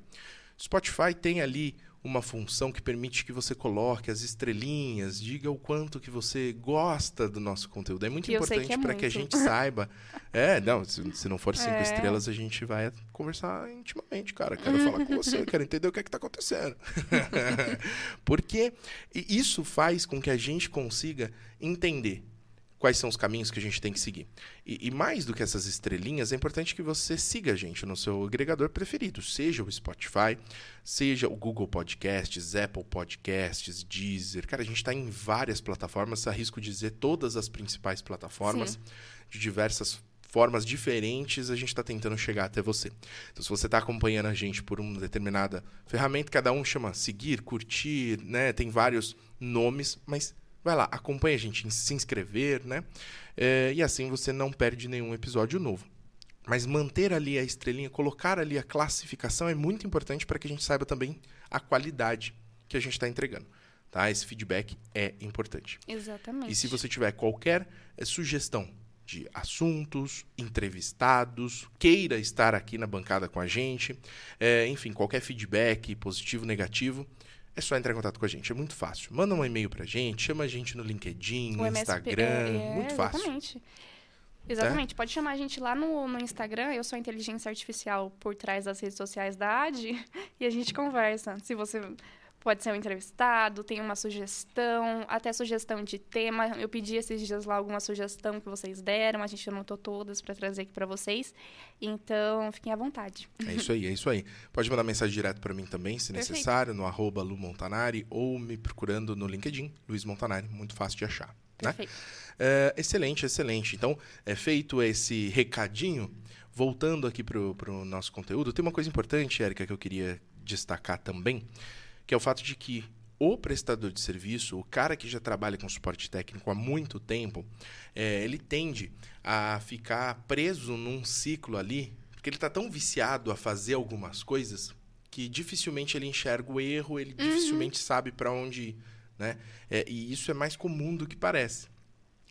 Speaker 1: Spotify tem ali uma função que permite que você coloque as estrelinhas, diga o quanto que você gosta do nosso conteúdo. É muito que importante é para que a gente saiba. <laughs> É, não, se, se não for cinco é. estrelas, a gente vai conversar intimamente, cara. Quero <laughs> falar com você, quero entender o que é está acontecendo. <laughs> Porque isso faz com que a gente consiga entender quais são os caminhos que a gente tem que seguir. E, e, mais do que essas estrelinhas, é importante que você siga a gente no seu agregador preferido, seja o Spotify, seja o Google Podcasts, Apple Podcasts, Deezer. Cara, a gente está em várias plataformas, arrisco dizer todas as principais plataformas, Sim. de diversas formas diferentes, a gente está tentando chegar até você. Então, se você está acompanhando a gente por uma determinada ferramenta, cada um chama seguir, curtir, né? Tem vários nomes, mas Vai lá, acompanha a gente, se inscrever, né? É, e assim você não perde nenhum episódio novo. Mas manter ali a estrelinha, colocar ali a classificação é muito importante para que a gente saiba também a qualidade que a gente está entregando. Tá? Esse feedback é importante.
Speaker 2: Exatamente.
Speaker 1: E se você tiver qualquer é, sugestão de assuntos, entrevistados, queira estar aqui na bancada com a gente, é, enfim, qualquer feedback, positivo, negativo, é só entrar em contato com a gente. É muito fácil. Manda um e-mail pra gente, chama a gente no LinkedIn, no Instagram. É, muito fácil.
Speaker 2: Exatamente. Exatamente. É? Pode chamar a gente lá no, no Instagram. Eu sou a inteligência artificial por trás das redes sociais da AD <laughs> e a gente conversa. Se você Pode ser um entrevistado, tem uma sugestão, até sugestão de tema. Eu pedi esses dias lá alguma sugestão que vocês deram, a gente anotou todas para trazer aqui para vocês. Então, fiquem à vontade.
Speaker 1: É isso aí, é isso aí. Pode mandar mensagem direto para mim também, se Perfeito. necessário, no arroba Lu Montanari ou me procurando no LinkedIn, Luiz Montanari, muito fácil de achar. Né? Perfeito. É, excelente, excelente. Então, é feito esse recadinho, voltando aqui para o nosso conteúdo, tem uma coisa importante, Érica, que eu queria destacar também que é o fato de que o prestador de serviço, o cara que já trabalha com suporte técnico há muito tempo, é, ele tende a ficar preso num ciclo ali, porque ele está tão viciado a fazer algumas coisas que dificilmente ele enxerga o erro, ele uhum. dificilmente sabe para onde ir. Né? É, e isso é mais comum do que parece.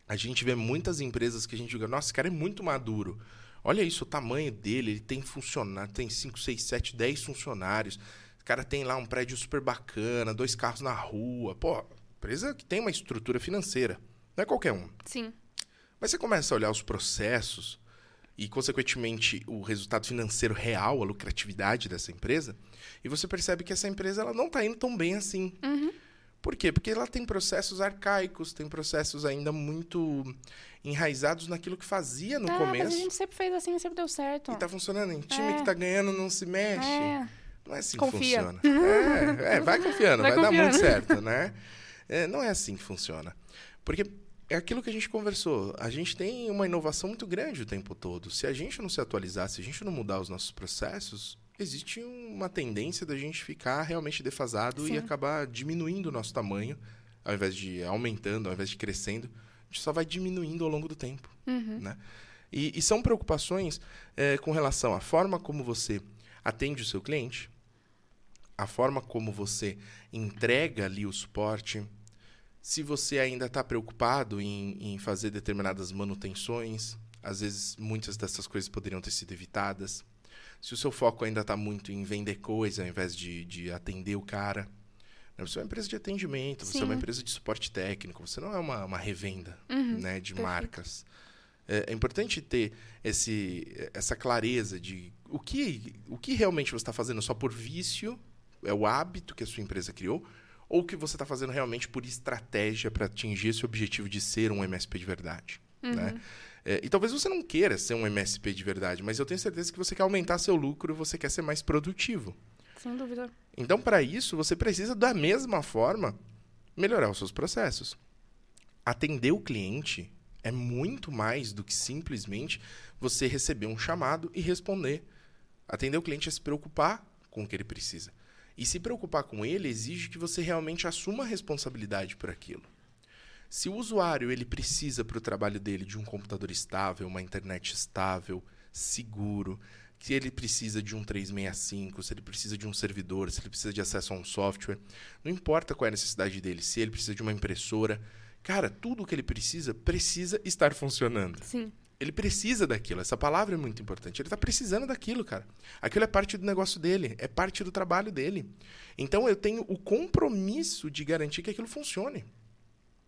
Speaker 1: A gente vê muitas empresas que a gente diga, nossa, esse cara é muito maduro. Olha isso, o tamanho dele, ele tem funcionário, tem 5, 6, 7, 10 funcionários o cara tem lá um prédio super bacana, dois carros na rua. Pô, empresa que tem uma estrutura financeira. Não é qualquer um.
Speaker 2: Sim.
Speaker 1: Mas você começa a olhar os processos e, consequentemente, o resultado financeiro real, a lucratividade dessa empresa, e você percebe que essa empresa ela não está indo tão bem assim.
Speaker 2: Uhum.
Speaker 1: Por quê? Porque ela tem processos arcaicos, tem processos ainda muito enraizados naquilo que fazia no
Speaker 2: ah,
Speaker 1: começo.
Speaker 2: Mas a gente sempre fez assim, sempre deu certo.
Speaker 1: E tá funcionando. Em time é. que tá ganhando não se mexe.
Speaker 2: É.
Speaker 1: Não é assim Confia. que funciona. <laughs> É, é, vai confiando, vai, vai dar muito certo, <laughs> né? É, não é assim que funciona. Porque é aquilo que a gente conversou. A gente tem uma inovação muito grande o tempo todo. Se a gente não se atualizar, se a gente não mudar os nossos processos, existe uma tendência da gente ficar realmente defasado Sim. e acabar diminuindo o nosso tamanho, ao invés de aumentando, ao invés de crescendo. A gente só vai diminuindo ao longo do tempo.
Speaker 2: Uhum.
Speaker 1: Né? E, e, são preocupações é, com relação à forma como você atende o seu cliente, a forma como você entrega ali o suporte, se você ainda está preocupado em, em, fazer determinadas manutenções, às vezes muitas dessas coisas poderiam ter sido evitadas. Se o seu foco ainda está muito em vender coisa ao invés de, de atender o cara. Né? Você é uma empresa de atendimento, Sim. você é uma empresa de suporte técnico, você não é uma, uma revenda
Speaker 2: uhum,
Speaker 1: né, de perfeito. marcas. É, é, importante ter esse, essa clareza de o que, o que realmente você está fazendo só por vício, é o hábito que a sua empresa criou, ou que você está fazendo realmente por estratégia para atingir esse objetivo de ser um MSP de verdade. Uhum. Né? É, e talvez você não queira ser um MSP de verdade, mas eu tenho certeza que você quer aumentar seu lucro, você quer ser mais produtivo.
Speaker 2: Sem dúvida.
Speaker 1: Então, para isso, você precisa, da mesma forma, melhorar os seus processos. Atender o cliente é muito mais do que simplesmente você receber um chamado e responder. Atender o cliente é se preocupar com o que ele precisa. E se preocupar com ele exige que você realmente assuma a responsabilidade por aquilo. Se o usuário ele precisa para o trabalho dele de um computador estável, uma internet estável, seguro, se ele precisa de um 365, se ele precisa de um servidor, se ele precisa de acesso a um software, não importa qual é a necessidade dele, se ele precisa de uma impressora, cara, tudo o que ele precisa precisa estar funcionando.
Speaker 2: Sim.
Speaker 1: Ele precisa daquilo. Essa palavra é muito importante. Ele está precisando daquilo, cara. Aquilo é parte do negócio dele, é parte do trabalho dele. Então eu tenho o compromisso de garantir que aquilo funcione.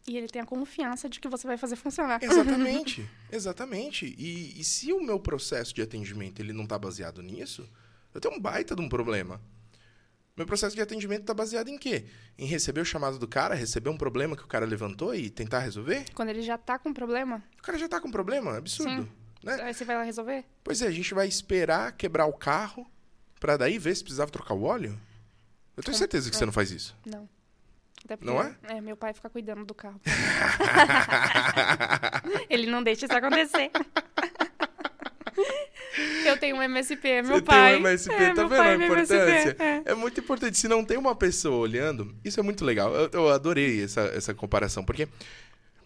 Speaker 2: E ele tem a confiança de que você vai fazer funcionar.
Speaker 1: Exatamente, <laughs> exatamente. E, e se o meu processo de atendimento ele não está baseado nisso, eu tenho um baita de um problema. Meu processo de atendimento está baseado em quê? Em receber o chamado do cara, receber um problema que o cara levantou e tentar resolver?
Speaker 2: Quando ele já está com problema?
Speaker 1: O cara já está com problema, absurdo. Sim. Né?
Speaker 2: Aí você vai lá resolver?
Speaker 1: Pois é, a gente vai esperar quebrar o carro para daí ver se precisava trocar o óleo? Eu tenho certeza que é. você não faz isso.
Speaker 2: Não. Porque,
Speaker 1: não é?
Speaker 2: É, meu pai fica cuidando do carro. <laughs> <laughs> ele não deixa isso acontecer. <laughs> <laughs> Eu tenho um MSP, é meu
Speaker 1: Você
Speaker 2: pai.
Speaker 1: Tem um MSP, é, tá vendo a é importância? É. é. muito importante. Se não tem uma pessoa olhando, isso é muito legal. Eu, eu adorei essa, essa comparação, porque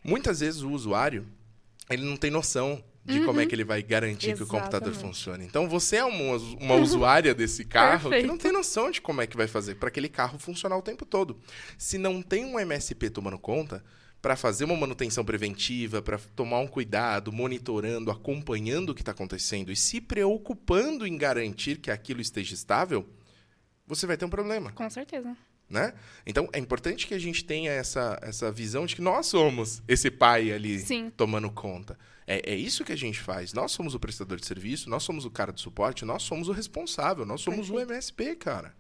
Speaker 1: muitas vezes o usuário ele não tem noção de uhum. como é uhum. que ele vai garantir Exatamente. que o computador funcione. Então você é uma, uma usuária desse carro que não tem noção de como é que vai fazer para aquele carro funcionar o tempo todo. Se não tem um MSP tomando conta, para fazer uma manutenção preventiva, para tomar um cuidado, monitorando, acompanhando o que está acontecendo e se preocupando em garantir que aquilo esteja estável, você vai ter um problema.
Speaker 2: Com certeza.
Speaker 1: Né? Então é importante que a gente tenha essa, essa visão de que nós somos esse pai ali
Speaker 2: Sim.
Speaker 1: tomando conta. É, é isso que a gente faz. Nós somos o prestador de serviço, nós somos o cara de suporte, nós somos o responsável, nós somos Perfeito. o MSP, cara.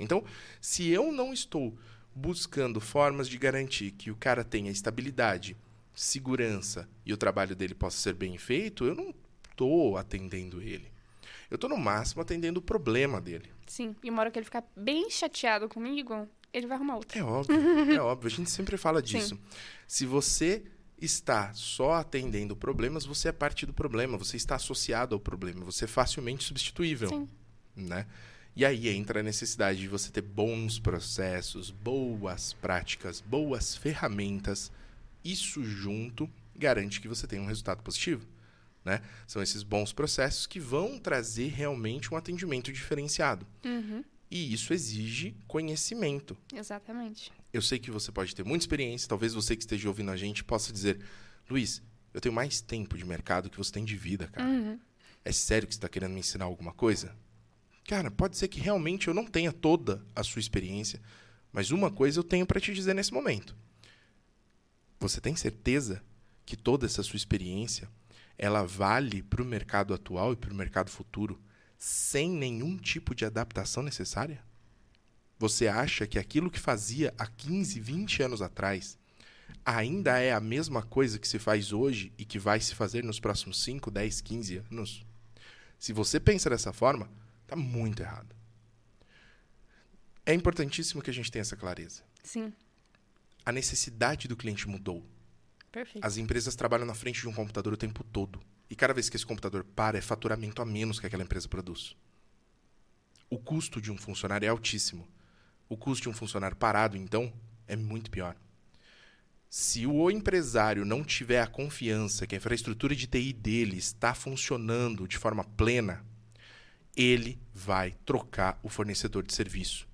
Speaker 1: Então, se eu não estou buscando formas de garantir que o cara tenha estabilidade, segurança e o trabalho dele possa ser bem feito, eu não estou atendendo ele. Eu estou no máximo atendendo o problema dele.
Speaker 2: Sim, e uma hora que ele ficar bem chateado comigo, ele vai arrumar outro.
Speaker 1: É óbvio, é <laughs> óbvio. A gente sempre fala disso. Sim. Se você está só atendendo problemas, você é parte do problema, você está associado ao problema, você é facilmente substituível.
Speaker 2: Sim.
Speaker 1: Né? E aí entra a necessidade de você ter bons processos, boas práticas, boas ferramentas. Isso junto garante que você tenha um resultado positivo. Né? São esses bons processos que vão trazer realmente um atendimento diferenciado.
Speaker 2: Uhum.
Speaker 1: E isso exige conhecimento.
Speaker 2: Exatamente.
Speaker 1: Eu sei que você pode ter muita experiência, talvez você que esteja ouvindo a gente possa dizer: Luiz, eu tenho mais tempo de mercado que você tem de vida, cara.
Speaker 2: Uhum.
Speaker 1: É sério que você está querendo me ensinar alguma coisa? Cara, pode ser que realmente eu não tenha toda a sua experiência, mas uma coisa eu tenho para te dizer nesse momento. Você tem certeza que toda essa sua experiência ela vale para o mercado atual e para o mercado futuro sem nenhum tipo de adaptação necessária? Você acha que aquilo que fazia há 15, 20 anos atrás ainda é a mesma coisa que se faz hoje e que vai se fazer nos próximos 5, 10, 15 anos? Se você pensa dessa forma, Está muito errado. É importantíssimo que a gente tenha essa clareza.
Speaker 2: Sim.
Speaker 1: A necessidade do cliente mudou.
Speaker 2: Perfeito.
Speaker 1: As empresas trabalham na frente de um computador o tempo todo. E cada vez que esse computador para, é faturamento a menos que aquela empresa produz. O custo de um funcionário é altíssimo. O custo de um funcionário parado, então, é muito pior. Se o empresário não tiver a confiança que a infraestrutura de TI dele está funcionando de forma plena, ele vai trocar o fornecedor de serviço.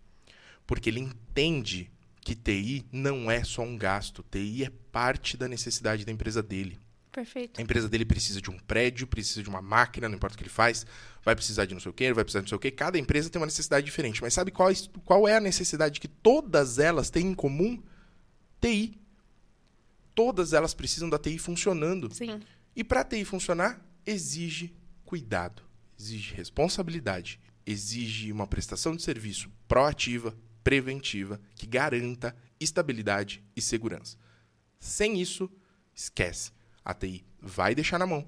Speaker 1: Porque ele entende que TI não é só um gasto, TI é parte da necessidade da empresa dele.
Speaker 2: Perfeito.
Speaker 1: A empresa dele precisa de um prédio, precisa de uma máquina, não importa o que ele faz, vai precisar de não sei o quê, vai precisar de não sei o quê. Cada empresa tem uma necessidade diferente. Mas sabe qual, é, qual é a necessidade que todas elas têm em comum? TI. Todas elas precisam da TI funcionando.
Speaker 2: Sim.
Speaker 1: E para a TI funcionar, exige cuidado exige responsabilidade, exige uma prestação de serviço proativa, preventiva, que garanta estabilidade e segurança. Sem isso, esquece. A TI vai deixar na mão.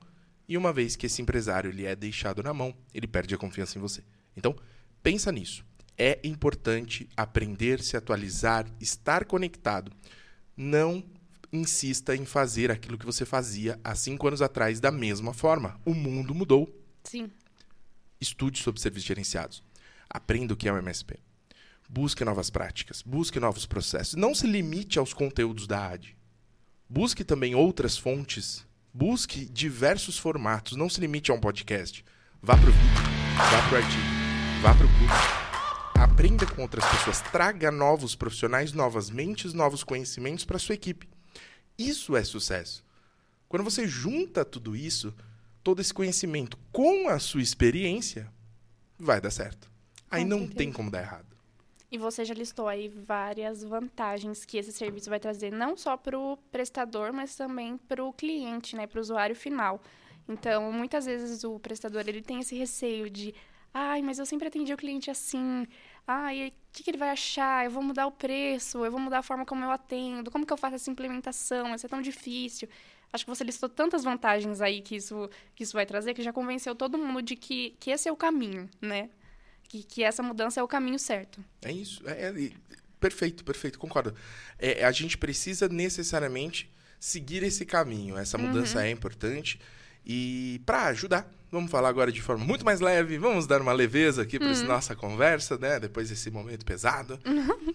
Speaker 1: E uma vez que esse empresário ele é deixado na mão, ele perde a confiança em você. Então, pensa nisso. É importante aprender, se atualizar, estar conectado. Não insista em fazer aquilo que você fazia há cinco anos atrás da mesma forma. O mundo mudou.
Speaker 2: Sim.
Speaker 1: Estude sobre serviços gerenciados. Aprenda o que é o MSP. Busque novas práticas, busque novos processos. Não se limite aos conteúdos da AD. Busque também outras fontes. Busque diversos formatos. Não se limite a um podcast. Vá para o vídeo, vá para o artigo, vá para o curso. Aprenda com outras pessoas. Traga novos profissionais, novas mentes, novos conhecimentos para sua equipe. Isso é sucesso. Quando você junta tudo isso, todo esse conhecimento com a sua experiência, vai dar certo. Aí com não certeza. tem como dar errado.
Speaker 2: E você já listou aí várias vantagens que esse serviço vai trazer, não só para o prestador, mas também para o cliente, né, para o usuário final. Então, muitas vezes o prestador ele tem esse receio de, ai, mas eu sempre atendi o cliente assim, ai, o que, que ele vai achar? Eu vou mudar o preço, eu vou mudar a forma como eu atendo, como que eu faço essa implementação? Vai ser tão difícil. Acho que você listou tantas vantagens aí que isso, que isso vai trazer, que já convenceu todo mundo de que, que esse é o caminho, né? que, que essa mudança é o caminho certo.
Speaker 1: É isso. É, é, perfeito, perfeito, concordo. É, a gente precisa necessariamente seguir esse caminho. Essa mudança uhum. é importante. E para ajudar, vamos falar agora de forma muito mais leve, vamos dar uma leveza aqui para uhum. nossa conversa, né? Depois desse momento pesado. <laughs> Uhum.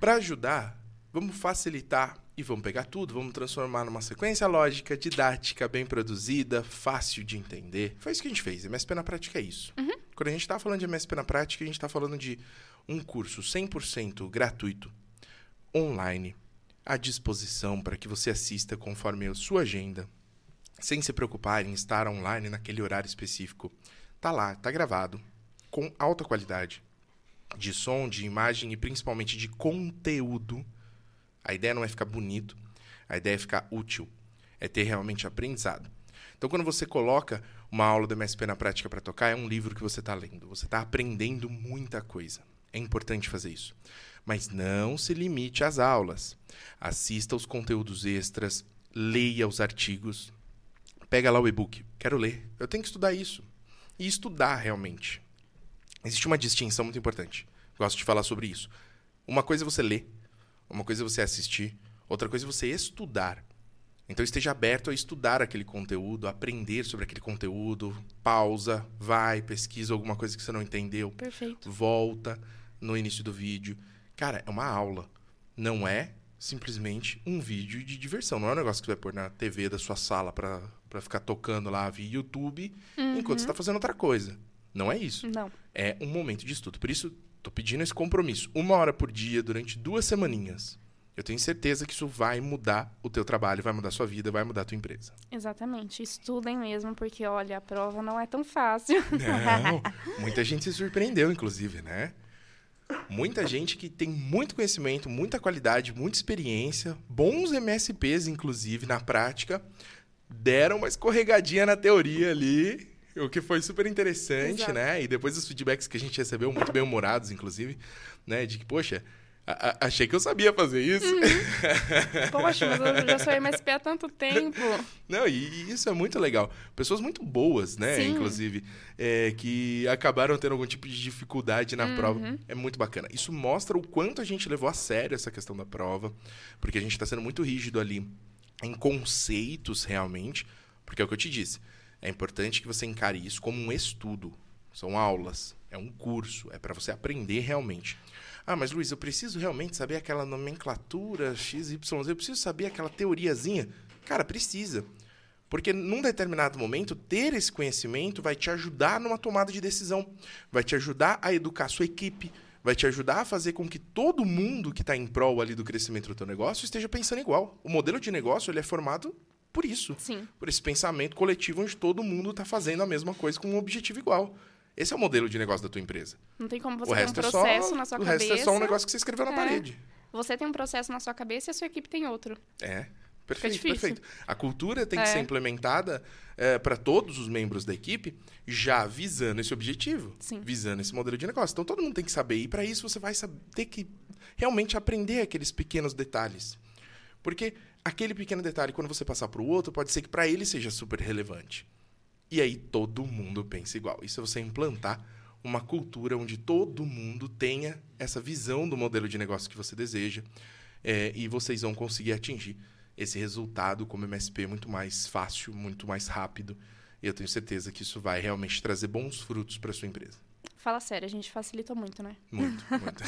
Speaker 1: Para ajudar, vamos facilitar e vamos pegar tudo, vamos transformar numa sequência lógica, didática, bem produzida, fácil de entender. Foi isso que a gente fez. MSP na prática é isso. Uhum. Quando a gente está falando de MSP na prática, a gente está falando de um curso 100% gratuito, online, à disposição para que você assista conforme a sua agenda, sem se preocupar em estar online naquele horário específico. Tá lá, tá gravado, com alta qualidade de som, de imagem e principalmente de conteúdo a ideia não é ficar bonito, a ideia é ficar útil, é ter realmente aprendizado. Então, quando você coloca uma aula do MSP na prática para tocar, é um livro que você está lendo. Você está aprendendo muita coisa. É importante fazer isso. Mas não se limite às aulas. Assista os conteúdos extras, leia os artigos. Pega lá o e-book. Quero ler. Eu tenho que estudar isso. E estudar realmente. Existe uma distinção muito importante. Gosto de falar sobre isso. Uma coisa é você ler, uma coisa é você assistir, outra coisa é você estudar. Então esteja aberto a estudar aquele conteúdo, a aprender sobre aquele conteúdo, pausa, vai, pesquisa alguma coisa que você não entendeu,
Speaker 2: Perfeito.
Speaker 1: volta no início do vídeo. Cara, é uma aula. Não é simplesmente um vídeo de diversão. Não é um negócio que você vai pôr na TV da sua sala para ficar tocando lá via YouTube uhum. enquanto você está fazendo outra coisa. Não é isso.
Speaker 2: Não.
Speaker 1: É um momento de estudo. Por isso, Tô pedindo esse compromisso. Uma hora por dia, durante duas semaninhas. Eu tenho certeza que isso vai mudar o teu trabalho, vai mudar a sua vida, vai mudar a tua empresa.
Speaker 2: Exatamente. Estudem mesmo, porque, olha, a prova não é tão fácil. <laughs>
Speaker 1: Não. Muita gente se surpreendeu, inclusive, né? Muita gente que tem muito conhecimento, muita qualidade, muita experiência, bons MSPs, inclusive, na prática, deram uma escorregadinha na teoria ali o que foi super interessante, Exato. né? E depois os feedbacks que a gente recebeu, muito bem humorados, inclusive, né? De que, poxa, a, a, achei que eu sabia fazer isso. Uhum. <laughs>
Speaker 2: Poxa, mas eu já sou MSP há tanto tempo.
Speaker 1: Não, e, e isso é muito legal. Pessoas muito boas, né? Sim. Inclusive, é, que acabaram tendo algum tipo de dificuldade na uhum. prova. É muito bacana. Isso mostra o quanto a gente levou a sério essa questão da prova, porque a gente está sendo muito rígido ali em conceitos realmente, porque é o que eu te disse. É importante que você encare isso como um estudo. São aulas, é um curso, é para você aprender realmente. Ah, mas Luiz, eu preciso realmente saber aquela nomenclatura XYZ, eu preciso saber aquela teoriazinha. Cara, precisa. Porque num determinado momento, ter esse conhecimento vai te ajudar numa tomada de decisão, vai te ajudar a educar a sua equipe, vai te ajudar a fazer com que todo mundo que está em prol ali do crescimento do teu negócio esteja pensando igual. O modelo de negócio ele é formado por isso.
Speaker 2: Sim.
Speaker 1: Por esse pensamento coletivo onde todo mundo está fazendo a mesma coisa com um objetivo igual. Esse é o modelo de negócio da tua empresa.
Speaker 2: Não tem como você ter um processo é só, na sua
Speaker 1: o
Speaker 2: cabeça.
Speaker 1: O resto é só um negócio que você escreveu na é. parede.
Speaker 2: Você tem um processo na sua cabeça e a sua equipe tem outro.
Speaker 1: É. Perfeito, perfeito. A cultura tem é. que ser implementada é, para todos os membros da equipe, já visando esse objetivo,
Speaker 2: Sim.
Speaker 1: visando esse modelo de negócio. Então todo mundo tem que saber. E para isso você vai ter que realmente aprender aqueles pequenos detalhes. Porque aquele pequeno detalhe, quando você passar para o outro, pode ser que para ele seja super relevante. E aí todo mundo pensa igual. Isso é você implantar uma cultura onde todo mundo tenha essa visão do modelo de negócio que você deseja é, e vocês vão conseguir atingir esse resultado como MSP muito mais fácil, muito mais rápido. E eu tenho certeza que isso vai realmente trazer bons frutos para sua empresa.
Speaker 2: Fala sério, a gente facilita muito, né?
Speaker 1: Muito, muito.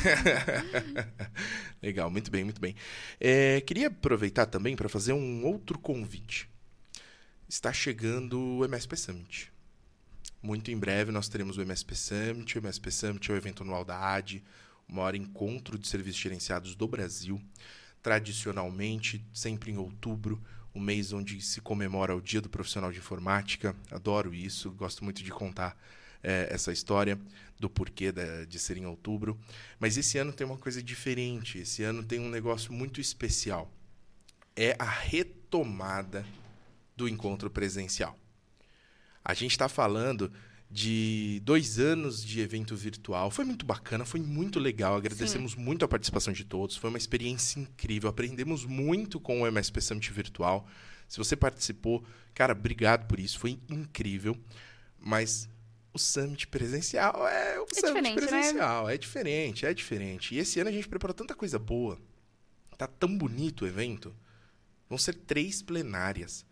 Speaker 1: <laughs> Legal, muito bem, muito bem. É, queria aproveitar também para fazer um outro convite. Está chegando o MSP Summit. Muito em breve nós teremos o MSP Summit. O MSP Summit é o evento anual da AD, o maior encontro de serviços gerenciados do Brasil. Tradicionalmente, sempre em outubro, o mês onde se comemora o Dia do Profissional de Informática. Adoro isso, gosto muito de contar é, essa história do porquê da, de ser em outubro. Mas esse ano tem uma coisa diferente. Esse ano tem um negócio muito especial. É a retomada do encontro presencial. A gente está falando de dois anos de evento virtual. Foi muito bacana, foi muito legal. Agradecemos Sim. muito a participação de todos. Foi uma experiência incrível. Aprendemos muito com o MSP Summit Virtual. Se você participou, cara, obrigado por isso. Foi incrível. Mas o Summit presencial é o é Summit né? presencial. Né? É diferente, é diferente. E esse ano a gente preparou tanta coisa boa. Tá tão bonito o evento. Vão ser três plenárias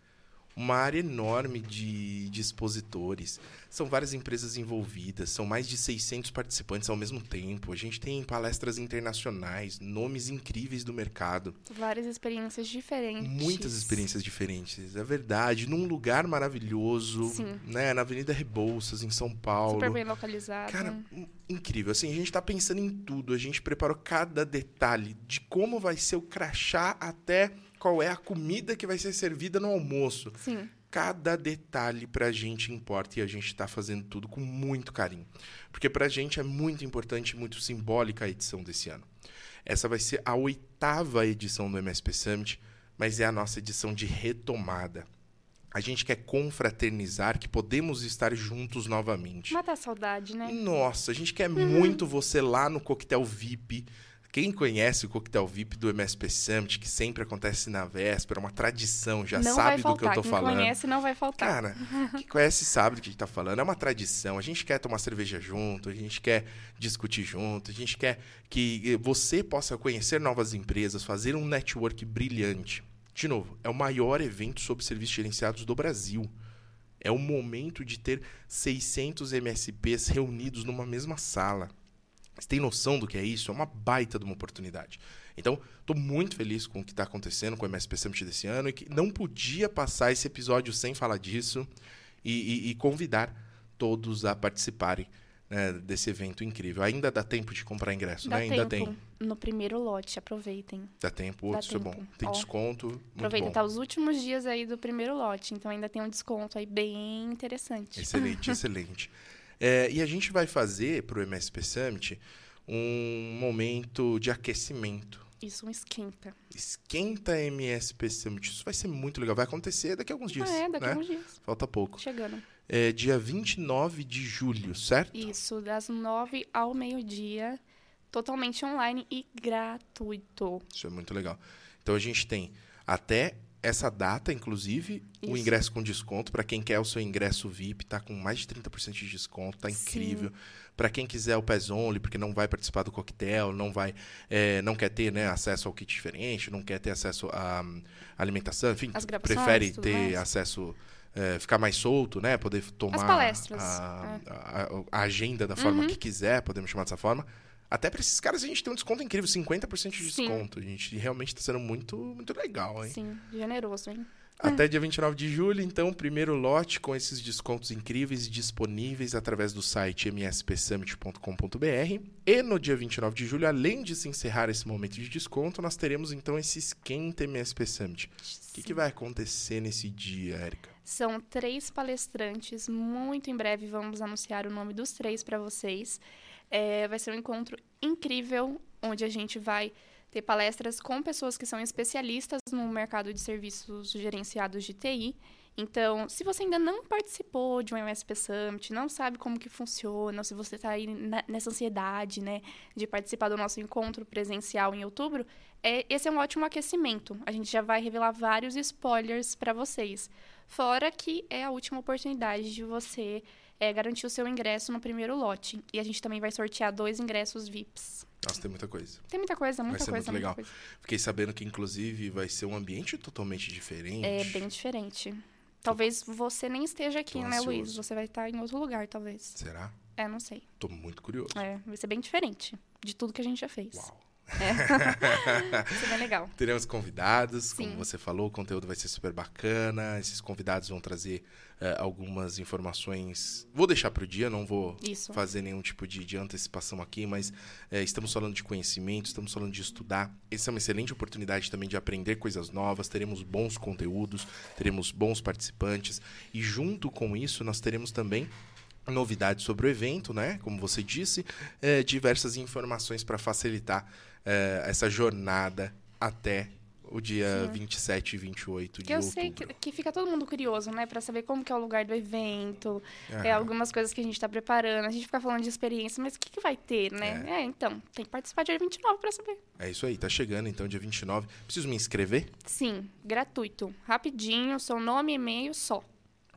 Speaker 1: uma área enorme de, de expositores. São várias empresas envolvidas, são mais de 600 participantes ao mesmo tempo. A gente tem palestras internacionais, nomes incríveis do mercado.
Speaker 2: Várias experiências diferentes.
Speaker 1: Muitas experiências diferentes, é verdade. Num lugar maravilhoso, Sim. né? Na Avenida Rebouças, em São Paulo.
Speaker 2: Super bem localizado.
Speaker 1: Cara, incrível. Assim, a gente está pensando em tudo. A gente preparou cada detalhe de como vai ser o crachá até qual é a comida que vai ser servida no almoço.
Speaker 2: Sim.
Speaker 1: Cada detalhe pra gente importa e a gente está fazendo tudo com muito carinho. Porque pra gente é muito importante, muito simbólica a edição desse ano. Essa vai ser a oitava edição do MSP Summit, mas é a nossa edição de retomada. A gente quer confraternizar, que podemos estar juntos novamente.
Speaker 2: Mata a saudade, né?
Speaker 1: Nossa, a gente quer uhum. muito você lá no Coquetel VIP, quem conhece o coquetel VIP do MSP Summit, que sempre acontece na véspera, uma tradição, já não sabe do que eu tô
Speaker 2: Quem
Speaker 1: falando.
Speaker 2: Quem conhece não vai faltar.
Speaker 1: Cara, quem conhece sabe do que a gente tá falando. É uma tradição. A gente quer tomar cerveja junto, a gente quer discutir junto, a gente quer que você possa conhecer novas empresas, fazer um network brilhante. De novo, é o maior evento sobre serviços gerenciados do Brasil. É o momento de ter 600 MSPs reunidos numa mesma sala. Você tem noção do que é isso? É uma baita de uma oportunidade. Então, estou muito feliz com o que está acontecendo com o MSP Summit desse ano e que não podia passar esse episódio sem falar disso e, e, e convidar todos a participarem né, desse evento incrível. Ainda dá tempo de comprar ingresso,
Speaker 2: dá
Speaker 1: né? Ainda
Speaker 2: tempo. tem. No primeiro lote, aproveitem.
Speaker 1: Dá tempo, dá isso tempo. é bom. Tem Ó, desconto.
Speaker 2: Aproveita, tá os últimos dias aí do primeiro lote, então ainda tem um desconto aí bem interessante.
Speaker 1: Excelente, <laughs> excelente. É, e a gente vai fazer para o MSP Summit um momento de aquecimento.
Speaker 2: Isso, um esquenta.
Speaker 1: Esquenta MSP Summit. Isso vai ser muito legal. Vai acontecer daqui a alguns dias. Ah,
Speaker 2: é, daqui
Speaker 1: né?
Speaker 2: a alguns dias.
Speaker 1: Falta pouco.
Speaker 2: Chegando.
Speaker 1: É dia 29 de julho, certo?
Speaker 2: Isso, das 9 ao meio-dia, totalmente online e gratuito.
Speaker 1: Isso é muito legal. Então a gente tem até essa data, inclusive, Isso. o ingresso com desconto. Para quem quer o seu ingresso VIP, tá com mais de 30% de desconto, tá incrível. Para quem quiser o PES Only, porque não vai participar do coquetel, não vai, é, não quer ter né, acesso ao kit diferente, não quer ter acesso à alimentação, enfim, prefere ter acesso. É, ficar mais solto, né? Poder tomar
Speaker 2: a, é.
Speaker 1: a, a, agenda da forma uhum. que quiser, podemos chamar dessa forma. Até para esses caras a gente tem um desconto incrível, 50% de desconto. A gente realmente está sendo muito, muito legal, hein?
Speaker 2: Sim, generoso, hein?
Speaker 1: Até dia 29 de julho, então, primeiro lote com esses descontos incríveis disponíveis através do site mspsummit.com.br. E no dia 29 de julho, além de se encerrar esse momento de desconto, nós teremos então esse esquenta MSP Summit. O que, que vai acontecer nesse dia, Érica?
Speaker 2: São três palestrantes. Muito em breve vamos anunciar o nome dos três para vocês. É, vai ser um encontro incrível, onde a gente vai ter palestras com pessoas que são especialistas no mercado de serviços gerenciados de TI. Então, se você ainda não participou de um MSP Summit, não sabe como que funciona, se você está aí nessa ansiedade, né, de participar do nosso encontro presencial em outubro, é, esse é um ótimo aquecimento. A gente já vai revelar vários spoilers para vocês. Fora que é a última oportunidade de você é, garantir o seu ingresso no primeiro lote. E a gente também vai sortear dois ingressos VIPs.
Speaker 1: Nossa, tem muita coisa.
Speaker 2: Tem muita coisa, muita
Speaker 1: vai ser
Speaker 2: coisa.
Speaker 1: Muito legal.
Speaker 2: Coisa.
Speaker 1: Fiquei sabendo que, inclusive, vai ser um ambiente totalmente diferente.
Speaker 2: É, bem diferente. Talvez você nem esteja aqui, né, Luiz? Você vai estar em outro lugar, talvez.
Speaker 1: Será?
Speaker 2: É, não sei.
Speaker 1: Tô muito curioso.
Speaker 2: É, vai ser bem diferente de tudo que a gente já fez. Uau. É. <laughs> Isso é bem legal.
Speaker 1: Teremos convidados, Sim. como você falou, o conteúdo vai ser super bacana. Esses convidados vão trazer uh, algumas informações. Vou deixar para o dia, não vou Isso. fazer nenhum tipo de, de antecipação aqui, mas uh, estamos falando de conhecimento, estamos falando de estudar. Essa é uma excelente oportunidade também de aprender coisas novas. Teremos bons conteúdos, teremos bons participantes e junto com isso nós teremos também novidades sobre o evento, né? Como você disse, é, diversas informações para facilitar é, essa jornada até o dia Sim. 27 e 28 de que eu outubro. sei
Speaker 2: que, que, fica todo mundo curioso, né? Para saber como que é o lugar do evento, é, algumas coisas que a gente está preparando. A gente fica falando de experiência, mas o que, que vai ter, né? É. é. então, tem que participar dia 29 para saber.
Speaker 1: É isso aí, tá chegando então dia 29. Preciso me inscrever?
Speaker 2: Sim, gratuito. Rapidinho, seu nome e e-mail só.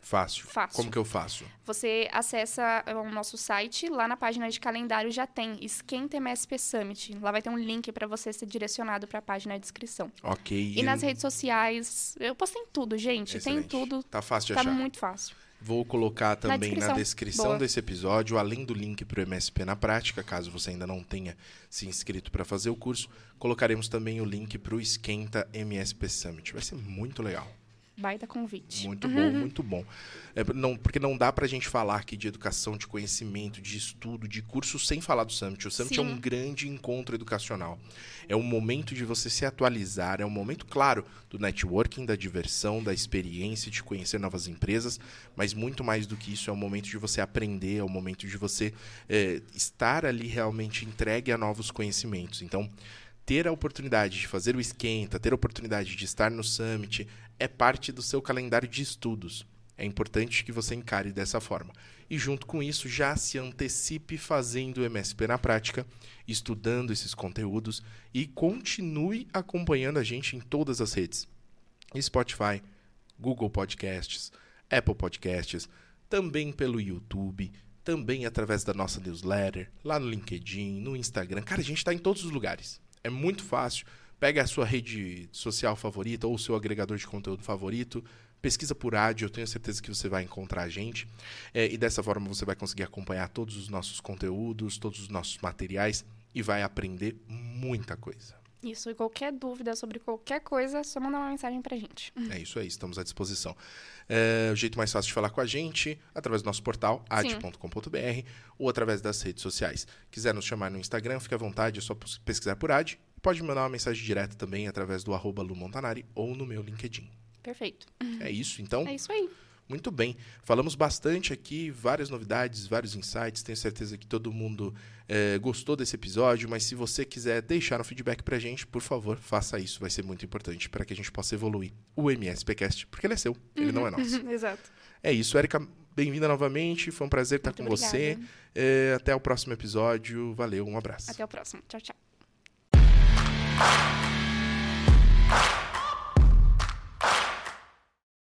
Speaker 1: Fácil. Fácil. Como que eu faço?
Speaker 2: Você acessa o nosso site, lá na página de calendário já tem Esquenta MSP Summit. Lá vai ter um link para você ser direcionado para a página de inscrição.
Speaker 1: Ok.
Speaker 2: E, e nas redes sociais, eu postei em tudo, gente. Excelente. Tem tudo.
Speaker 1: Tá fácil de
Speaker 2: tá
Speaker 1: achar.
Speaker 2: Tá muito fácil.
Speaker 1: Vou colocar também na descrição, na descrição desse episódio, além do link para o MSP na prática, caso você ainda não tenha se inscrito para fazer o curso, colocaremos também o link para o Esquenta MSP Summit. Vai ser muito legal.
Speaker 2: Baita convite.
Speaker 1: Muito bom, muito bom. É, não, porque não dá pra gente falar aqui de educação, de conhecimento, de estudo, de curso sem falar do Summit. O Summit Sim. é um grande encontro educacional. É um momento de você se atualizar, é um momento, claro, do networking, da diversão, da experiência, de conhecer novas empresas, mas muito mais do que isso, é um momento de você aprender, é um momento de você é, estar ali realmente entregue a novos conhecimentos. Então, ter a oportunidade de fazer o esquenta, ter a oportunidade de estar no summit, é parte do seu calendário de estudos. É importante que você encare dessa forma. E junto com isso, já se antecipe fazendo o MSP na prática, estudando esses conteúdos e continue acompanhando a gente em todas as redes: Spotify, Google Podcasts, Apple Podcasts, também pelo YouTube, também através da nossa newsletter, lá no LinkedIn, no Instagram. Cara, a gente está em todos os lugares. É muito fácil. Pega a sua rede social favorita ou o seu agregador de conteúdo favorito, pesquisa por áudio, eu tenho certeza que você vai encontrar a gente. É, e dessa forma você vai conseguir acompanhar todos os nossos conteúdos, todos os nossos materiais e vai aprender muita coisa.
Speaker 2: Isso, e qualquer dúvida sobre qualquer coisa, é só mandar uma mensagem pra gente.
Speaker 1: É isso aí, estamos à disposição. É, o jeito mais fácil de falar com a gente, através do nosso portal, ad.com.br, ou através das redes sociais. Quiser nos chamar no Instagram, fique à vontade, é só pesquisar por ad. Pode mandar uma mensagem direta também através do arroba Lu Montanari ou no meu LinkedIn.
Speaker 2: Perfeito.
Speaker 1: É isso, então?
Speaker 2: É isso aí.
Speaker 1: Muito bem. Falamos bastante aqui, várias novidades, vários insights. Tenho certeza que todo mundo é, gostou desse episódio, mas se você quiser deixar um feedback pra gente, por favor, faça isso. Vai ser muito importante para que a gente possa evoluir o MSPcast, porque ele é seu, ele uhum, não é nosso. <laughs>
Speaker 2: Exato.
Speaker 1: É isso, Erika. Bem-vinda novamente. Foi um prazer estar muito com obrigada. você. É, até o próximo episódio. Valeu, um abraço.
Speaker 2: Até o próximo. Tchau, tchau. you